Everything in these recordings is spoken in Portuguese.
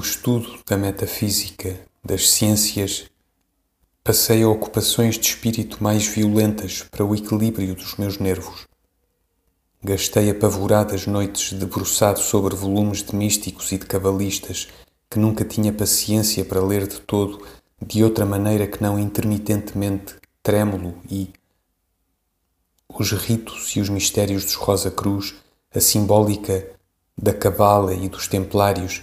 estudo da metafísica, das ciências, passei a ocupações de espírito mais violentas para o equilíbrio dos meus nervos. Gastei apavoradas noites debruçado sobre volumes de místicos e de cabalistas que nunca tinha paciência para ler de todo, de outra maneira que não intermitentemente, trêmulo e. Os ritos e os mistérios dos Rosa Cruz, a simbólica da Cabala e dos Templários,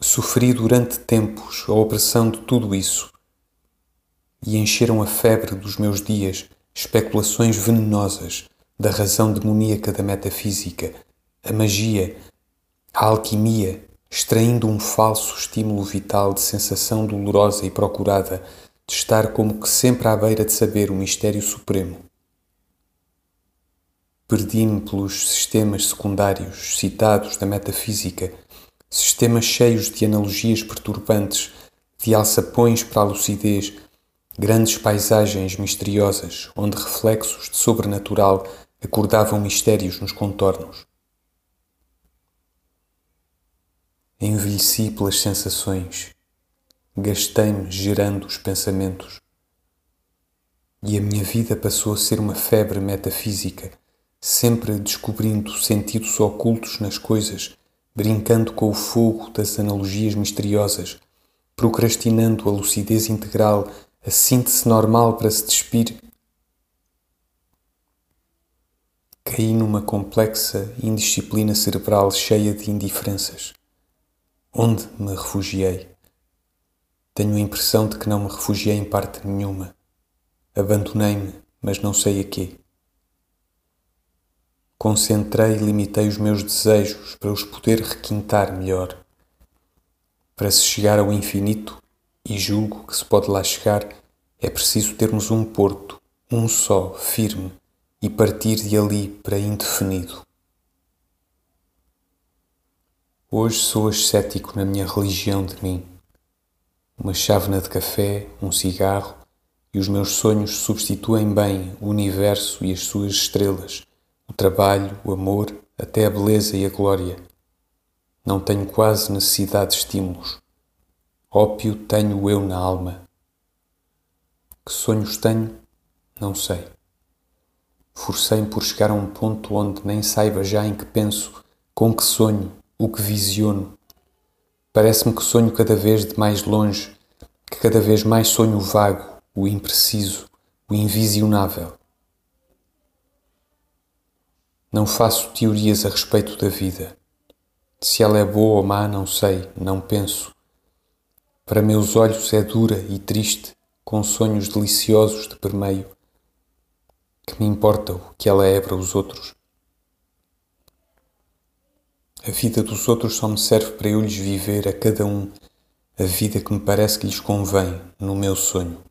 sofri durante tempos a opressão de tudo isso e encheram a febre dos meus dias especulações venenosas da razão demoníaca da metafísica, a magia, a alquimia, extraindo um falso estímulo vital de sensação dolorosa e procurada de estar como que sempre à beira de saber o mistério supremo. Perdi-me pelos sistemas secundários citados da metafísica, sistemas cheios de analogias perturbantes, de alçapões para a lucidez, grandes paisagens misteriosas onde reflexos de sobrenatural acordavam mistérios nos contornos. Envelheci pelas sensações, gastei-me gerando os pensamentos. E a minha vida passou a ser uma febre metafísica, sempre descobrindo sentidos ocultos nas coisas, brincando com o fogo das analogias misteriosas, procrastinando a lucidez integral, a síntese normal para se despir Caí numa complexa indisciplina cerebral cheia de indiferenças. Onde me refugiei? Tenho a impressão de que não me refugiei em parte nenhuma. Abandonei-me, mas não sei a quê. Concentrei e limitei os meus desejos para os poder requintar melhor. Para se chegar ao infinito, e julgo que se pode lá chegar, é preciso termos um porto, um só, firme, e partir de ali para indefinido. Hoje sou ascético na minha religião de mim. Uma chávena de café, um cigarro e os meus sonhos substituem bem o universo e as suas estrelas, o trabalho, o amor, até a beleza e a glória. Não tenho quase necessidade de estímulos. Ópio tenho eu na alma. Que sonhos tenho? Não sei. Forcei-me por chegar a um ponto onde nem saiba já em que penso, com que sonho, o que visiono. Parece-me que sonho cada vez de mais longe, que cada vez mais sonho o vago, o impreciso, o invisionável. Não faço teorias a respeito da vida. Se ela é boa ou má, não sei, não penso. Para meus olhos é dura e triste, com sonhos deliciosos de permeio que me importa o que ela é para os outros? A vida dos outros só me serve para eu lhes viver a cada um a vida que me parece que lhes convém no meu sonho.